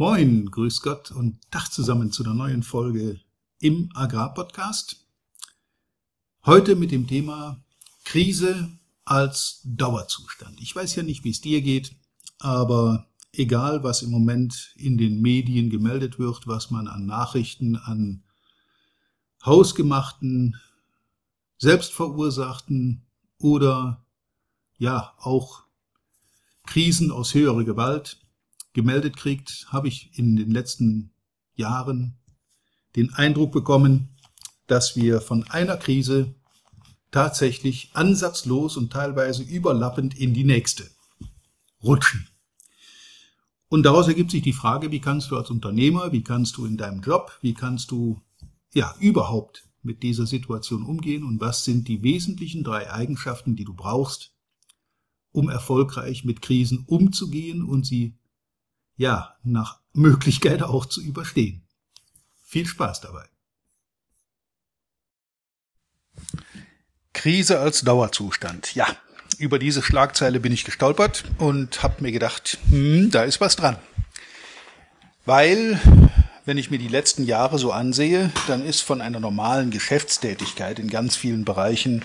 Moin, grüß Gott und Tag zusammen zu einer neuen Folge im Agrarpodcast. Heute mit dem Thema Krise als Dauerzustand. Ich weiß ja nicht, wie es dir geht, aber egal, was im Moment in den Medien gemeldet wird, was man an Nachrichten, an hausgemachten, selbstverursachten oder ja auch Krisen aus höherer Gewalt gemeldet kriegt, habe ich in den letzten Jahren den Eindruck bekommen, dass wir von einer Krise tatsächlich ansatzlos und teilweise überlappend in die nächste rutschen. Und daraus ergibt sich die Frage, wie kannst du als Unternehmer, wie kannst du in deinem Job, wie kannst du ja überhaupt mit dieser Situation umgehen und was sind die wesentlichen drei Eigenschaften, die du brauchst, um erfolgreich mit Krisen umzugehen und sie ja, nach Möglichkeit auch zu überstehen. Viel Spaß dabei. Krise als Dauerzustand. Ja, über diese Schlagzeile bin ich gestolpert und habe mir gedacht, hm, da ist was dran. Weil, wenn ich mir die letzten Jahre so ansehe, dann ist von einer normalen Geschäftstätigkeit in ganz vielen Bereichen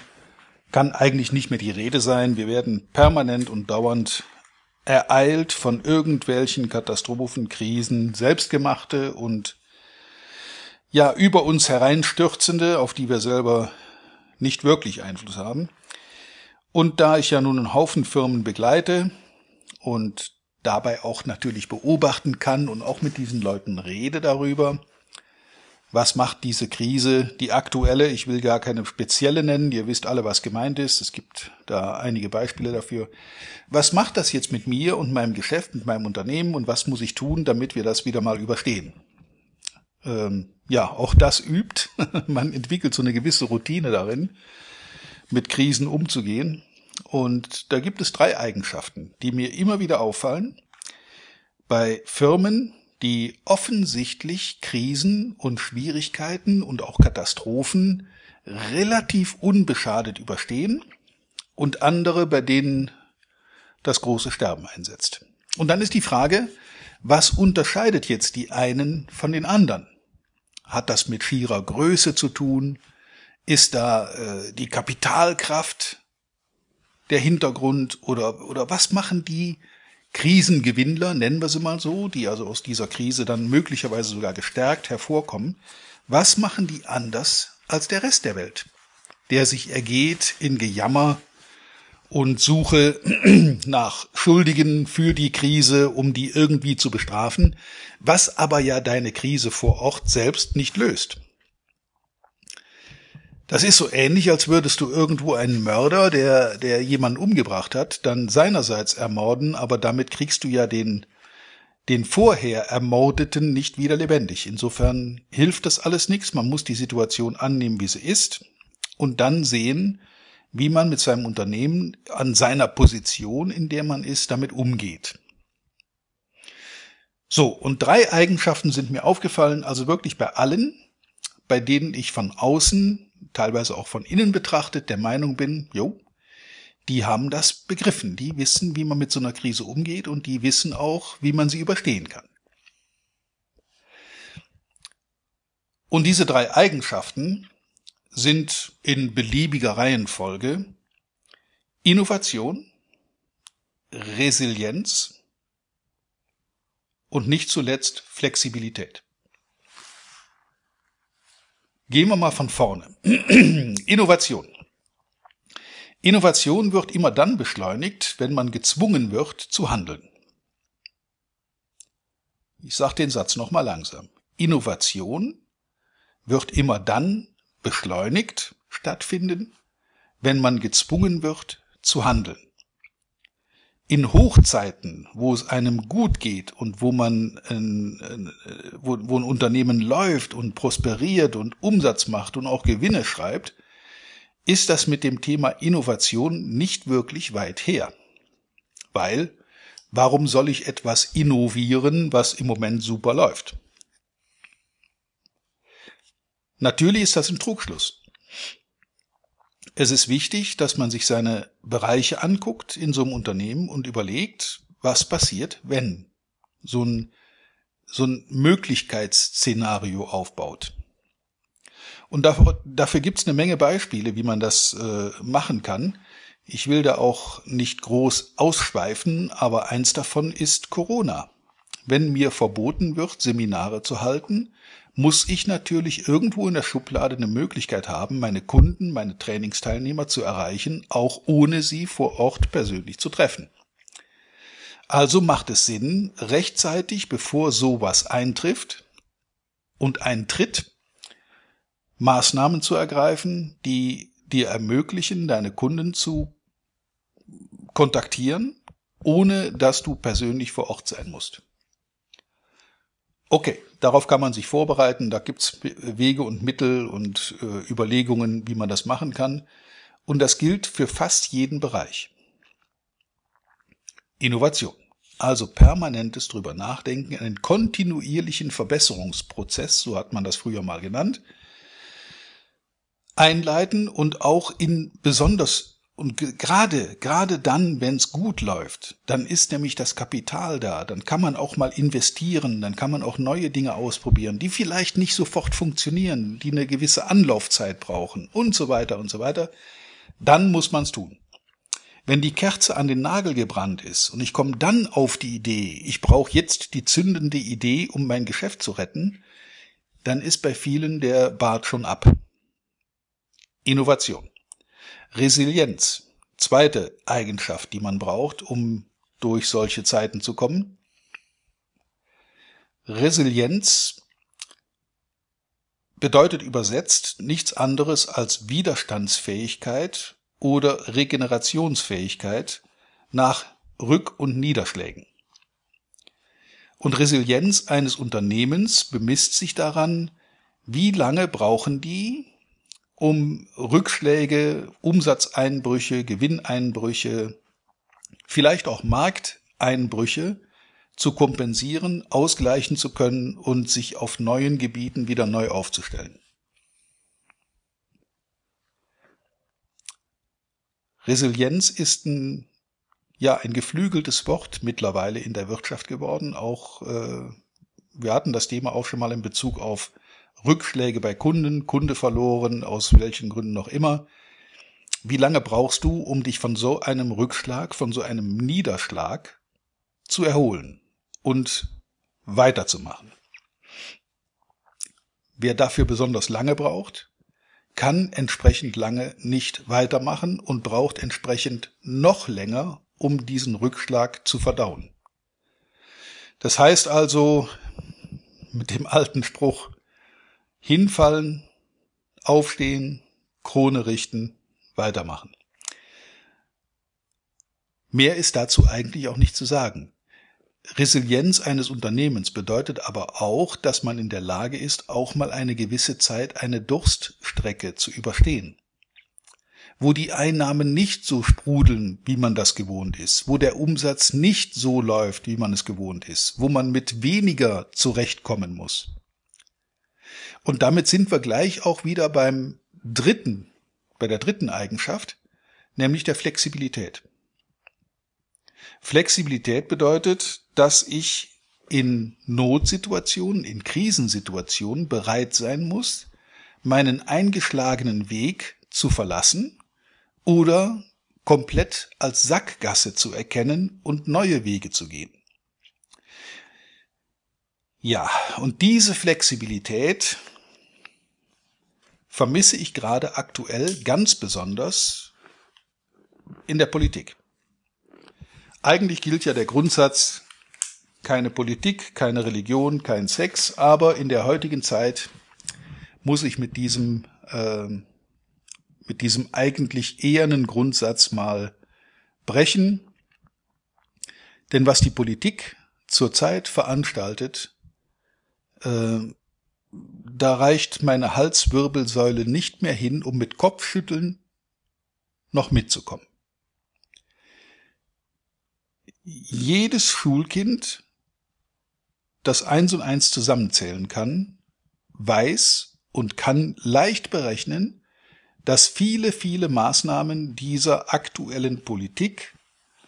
kann eigentlich nicht mehr die Rede sein. Wir werden permanent und dauernd ereilt von irgendwelchen Katastrophen, Krisen, selbstgemachte und ja über uns hereinstürzende, auf die wir selber nicht wirklich Einfluss haben. Und da ich ja nun einen Haufen Firmen begleite und dabei auch natürlich beobachten kann und auch mit diesen Leuten rede darüber, was macht diese Krise, die aktuelle, ich will gar keine spezielle nennen, ihr wisst alle, was gemeint ist, es gibt da einige Beispiele dafür. Was macht das jetzt mit mir und meinem Geschäft, mit meinem Unternehmen und was muss ich tun, damit wir das wieder mal überstehen? Ähm, ja, auch das übt. Man entwickelt so eine gewisse Routine darin, mit Krisen umzugehen. Und da gibt es drei Eigenschaften, die mir immer wieder auffallen. Bei Firmen, die offensichtlich Krisen und Schwierigkeiten und auch Katastrophen relativ unbeschadet überstehen und andere, bei denen das große Sterben einsetzt. Und dann ist die Frage, was unterscheidet jetzt die einen von den anderen? Hat das mit schierer Größe zu tun? Ist da äh, die Kapitalkraft der Hintergrund oder, oder was machen die Krisengewinnler, nennen wir sie mal so, die also aus dieser Krise dann möglicherweise sogar gestärkt hervorkommen, was machen die anders als der Rest der Welt, der sich ergeht in Gejammer und Suche nach Schuldigen für die Krise, um die irgendwie zu bestrafen, was aber ja deine Krise vor Ort selbst nicht löst. Das ist so ähnlich, als würdest du irgendwo einen Mörder, der, der jemanden umgebracht hat, dann seinerseits ermorden, aber damit kriegst du ja den, den vorher Ermordeten nicht wieder lebendig. Insofern hilft das alles nichts. Man muss die Situation annehmen, wie sie ist und dann sehen, wie man mit seinem Unternehmen an seiner Position, in der man ist, damit umgeht. So, und drei Eigenschaften sind mir aufgefallen, also wirklich bei allen, bei denen ich von außen teilweise auch von innen betrachtet der Meinung bin, jo, die haben das begriffen, die wissen, wie man mit so einer Krise umgeht und die wissen auch, wie man sie überstehen kann. Und diese drei Eigenschaften sind in beliebiger Reihenfolge Innovation, Resilienz und nicht zuletzt Flexibilität. Gehen wir mal von vorne. Innovation. Innovation wird immer dann beschleunigt, wenn man gezwungen wird zu handeln. Ich sage den Satz nochmal langsam. Innovation wird immer dann beschleunigt stattfinden, wenn man gezwungen wird zu handeln in Hochzeiten, wo es einem gut geht und wo man, äh, wo, wo ein Unternehmen läuft und prosperiert und Umsatz macht und auch Gewinne schreibt, ist das mit dem Thema Innovation nicht wirklich weit her. Weil, warum soll ich etwas innovieren, was im Moment super läuft? Natürlich ist das ein Trugschluss. Es ist wichtig, dass man sich seine Bereiche anguckt in so einem Unternehmen und überlegt, was passiert, wenn so ein, so ein Möglichkeitsszenario aufbaut. Und dafür, dafür gibt es eine Menge Beispiele, wie man das äh, machen kann. Ich will da auch nicht groß ausschweifen, aber eins davon ist Corona. Wenn mir verboten wird, Seminare zu halten, muss ich natürlich irgendwo in der Schublade eine Möglichkeit haben, meine Kunden, meine Trainingsteilnehmer zu erreichen, auch ohne sie vor Ort persönlich zu treffen. Also macht es Sinn, rechtzeitig, bevor sowas eintrifft und eintritt, Maßnahmen zu ergreifen, die dir ermöglichen, deine Kunden zu kontaktieren, ohne dass du persönlich vor Ort sein musst. Okay, darauf kann man sich vorbereiten, da gibt's Wege und Mittel und äh, Überlegungen, wie man das machen kann. Und das gilt für fast jeden Bereich. Innovation. Also permanentes drüber nachdenken, einen kontinuierlichen Verbesserungsprozess, so hat man das früher mal genannt, einleiten und auch in besonders und gerade, gerade dann, wenn es gut läuft, dann ist nämlich das Kapital da, dann kann man auch mal investieren, dann kann man auch neue Dinge ausprobieren, die vielleicht nicht sofort funktionieren, die eine gewisse Anlaufzeit brauchen und so weiter und so weiter. Dann muss man es tun. Wenn die Kerze an den Nagel gebrannt ist und ich komme dann auf die Idee, ich brauche jetzt die zündende Idee, um mein Geschäft zu retten, dann ist bei vielen der Bart schon ab. Innovation. Resilienz. Zweite Eigenschaft, die man braucht, um durch solche Zeiten zu kommen. Resilienz bedeutet übersetzt nichts anderes als Widerstandsfähigkeit oder Regenerationsfähigkeit nach Rück- und Niederschlägen. Und Resilienz eines Unternehmens bemisst sich daran, wie lange brauchen die, um Rückschläge, Umsatzeinbrüche, Gewinneinbrüche, vielleicht auch Markteinbrüche zu kompensieren, ausgleichen zu können und sich auf neuen Gebieten wieder neu aufzustellen. Resilienz ist ein, ja, ein geflügeltes Wort mittlerweile in der Wirtschaft geworden. Auch äh, wir hatten das Thema auch schon mal in Bezug auf Rückschläge bei Kunden, Kunde verloren, aus welchen Gründen noch immer. Wie lange brauchst du, um dich von so einem Rückschlag, von so einem Niederschlag zu erholen und weiterzumachen? Wer dafür besonders lange braucht, kann entsprechend lange nicht weitermachen und braucht entsprechend noch länger, um diesen Rückschlag zu verdauen. Das heißt also, mit dem alten Spruch, hinfallen, aufstehen, Krone richten, weitermachen. Mehr ist dazu eigentlich auch nicht zu sagen. Resilienz eines Unternehmens bedeutet aber auch, dass man in der Lage ist, auch mal eine gewisse Zeit eine Durststrecke zu überstehen. Wo die Einnahmen nicht so sprudeln, wie man das gewohnt ist, wo der Umsatz nicht so läuft, wie man es gewohnt ist, wo man mit weniger zurechtkommen muss. Und damit sind wir gleich auch wieder beim dritten, bei der dritten Eigenschaft, nämlich der Flexibilität. Flexibilität bedeutet, dass ich in Notsituationen, in Krisensituationen bereit sein muss, meinen eingeschlagenen Weg zu verlassen oder komplett als Sackgasse zu erkennen und neue Wege zu gehen. Ja, und diese Flexibilität vermisse ich gerade aktuell ganz besonders in der Politik. Eigentlich gilt ja der Grundsatz, keine Politik, keine Religion, kein Sex, aber in der heutigen Zeit muss ich mit diesem, äh, mit diesem eigentlich ehernen Grundsatz mal brechen. Denn was die Politik zurzeit veranstaltet, äh, da reicht meine Halswirbelsäule nicht mehr hin, um mit Kopfschütteln noch mitzukommen. Jedes Schulkind, das eins und eins zusammenzählen kann, weiß und kann leicht berechnen, dass viele, viele Maßnahmen dieser aktuellen Politik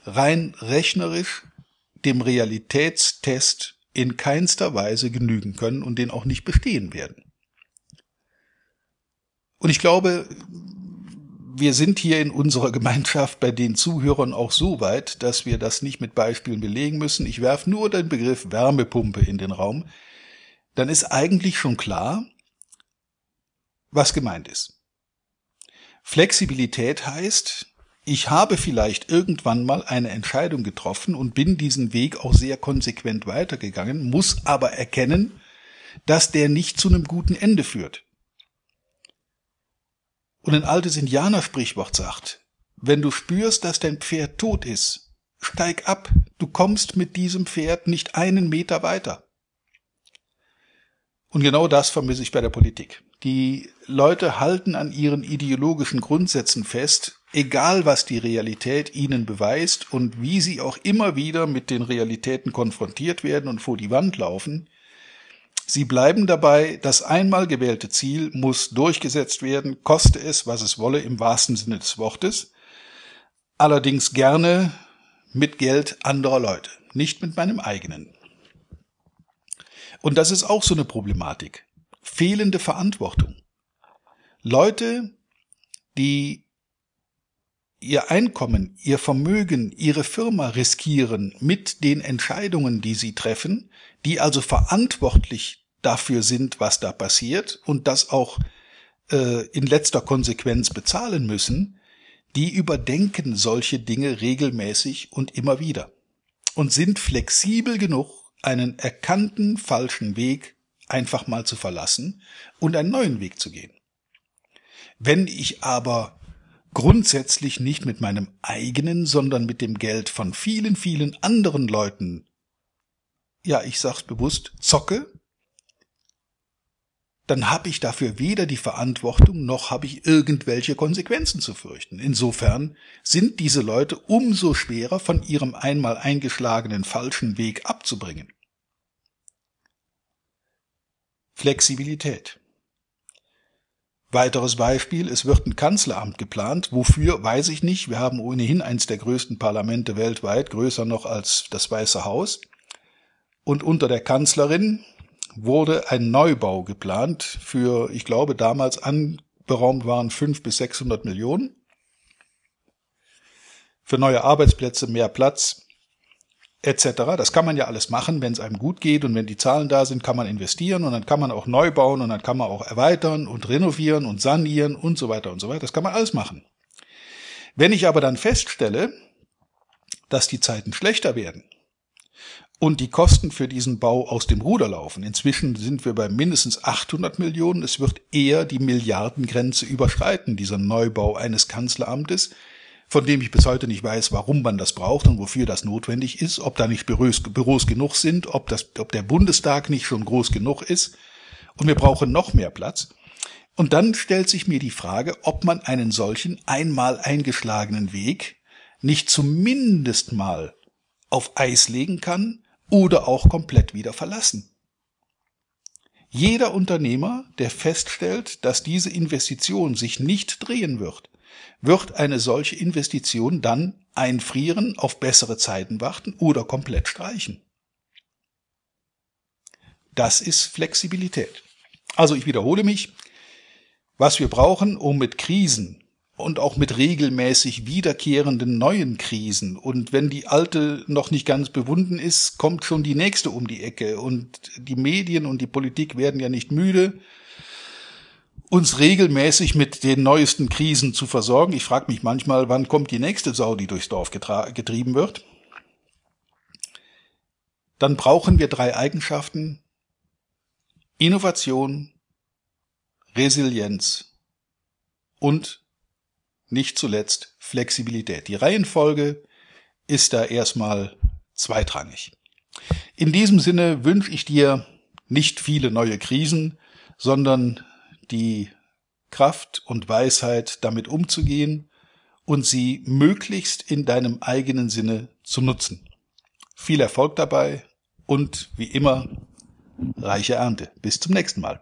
rein rechnerisch dem Realitätstest in keinster Weise genügen können und den auch nicht bestehen werden. Und ich glaube, wir sind hier in unserer Gemeinschaft bei den Zuhörern auch so weit, dass wir das nicht mit Beispielen belegen müssen. Ich werfe nur den Begriff Wärmepumpe in den Raum. Dann ist eigentlich schon klar, was gemeint ist. Flexibilität heißt, ich habe vielleicht irgendwann mal eine Entscheidung getroffen und bin diesen Weg auch sehr konsequent weitergegangen, muss aber erkennen, dass der nicht zu einem guten Ende führt. Und ein altes Indianersprichwort sagt, wenn du spürst, dass dein Pferd tot ist, steig ab, du kommst mit diesem Pferd nicht einen Meter weiter. Und genau das vermisse ich bei der Politik. Die Leute halten an ihren ideologischen Grundsätzen fest, egal was die Realität ihnen beweist und wie sie auch immer wieder mit den Realitäten konfrontiert werden und vor die Wand laufen, Sie bleiben dabei, das einmal gewählte Ziel muss durchgesetzt werden, koste es, was es wolle, im wahrsten Sinne des Wortes, allerdings gerne mit Geld anderer Leute, nicht mit meinem eigenen. Und das ist auch so eine Problematik. Fehlende Verantwortung. Leute, die ihr Einkommen, ihr Vermögen, ihre Firma riskieren mit den Entscheidungen, die sie treffen, die also verantwortlich dafür sind, was da passiert und das auch äh, in letzter Konsequenz bezahlen müssen, die überdenken solche Dinge regelmäßig und immer wieder und sind flexibel genug, einen erkannten falschen Weg einfach mal zu verlassen und einen neuen Weg zu gehen. Wenn ich aber grundsätzlich nicht mit meinem eigenen, sondern mit dem Geld von vielen, vielen anderen Leuten, ja, ich sag's bewusst, zocke, dann habe ich dafür weder die Verantwortung noch habe ich irgendwelche Konsequenzen zu fürchten. Insofern sind diese Leute umso schwerer von ihrem einmal eingeschlagenen falschen Weg abzubringen. Flexibilität. Weiteres Beispiel, es wird ein Kanzleramt geplant. Wofür, weiß ich nicht. Wir haben ohnehin eins der größten Parlamente weltweit, größer noch als das Weiße Haus. Und unter der Kanzlerin wurde ein Neubau geplant für, ich glaube, damals anberaumt waren fünf bis sechshundert Millionen. Für neue Arbeitsplätze, mehr Platz, etc. Das kann man ja alles machen, wenn es einem gut geht und wenn die Zahlen da sind, kann man investieren und dann kann man auch neu bauen und dann kann man auch erweitern und renovieren und sanieren und so weiter und so weiter. Das kann man alles machen. Wenn ich aber dann feststelle, dass die Zeiten schlechter werden und die Kosten für diesen Bau aus dem Ruder laufen, inzwischen sind wir bei mindestens 800 Millionen, es wird eher die Milliardengrenze überschreiten, dieser Neubau eines Kanzleramtes, von dem ich bis heute nicht weiß, warum man das braucht und wofür das notwendig ist, ob da nicht Büros, Büros genug sind, ob, das, ob der Bundestag nicht schon groß genug ist. Und wir brauchen noch mehr Platz. Und dann stellt sich mir die Frage, ob man einen solchen einmal eingeschlagenen Weg nicht zumindest mal auf Eis legen kann oder auch komplett wieder verlassen. Jeder Unternehmer, der feststellt, dass diese Investition sich nicht drehen wird, wird eine solche Investition dann einfrieren, auf bessere Zeiten warten oder komplett streichen. Das ist Flexibilität. Also ich wiederhole mich, was wir brauchen, um mit Krisen und auch mit regelmäßig wiederkehrenden neuen Krisen und wenn die alte noch nicht ganz bewunden ist, kommt schon die nächste um die Ecke und die Medien und die Politik werden ja nicht müde, uns regelmäßig mit den neuesten Krisen zu versorgen. Ich frage mich manchmal, wann kommt die nächste Sau, die durchs Dorf getrieben wird. Dann brauchen wir drei Eigenschaften. Innovation, Resilienz und nicht zuletzt Flexibilität. Die Reihenfolge ist da erstmal zweitrangig. In diesem Sinne wünsche ich dir nicht viele neue Krisen, sondern die Kraft und Weisheit, damit umzugehen und sie möglichst in deinem eigenen Sinne zu nutzen. Viel Erfolg dabei und wie immer reiche Ernte. Bis zum nächsten Mal.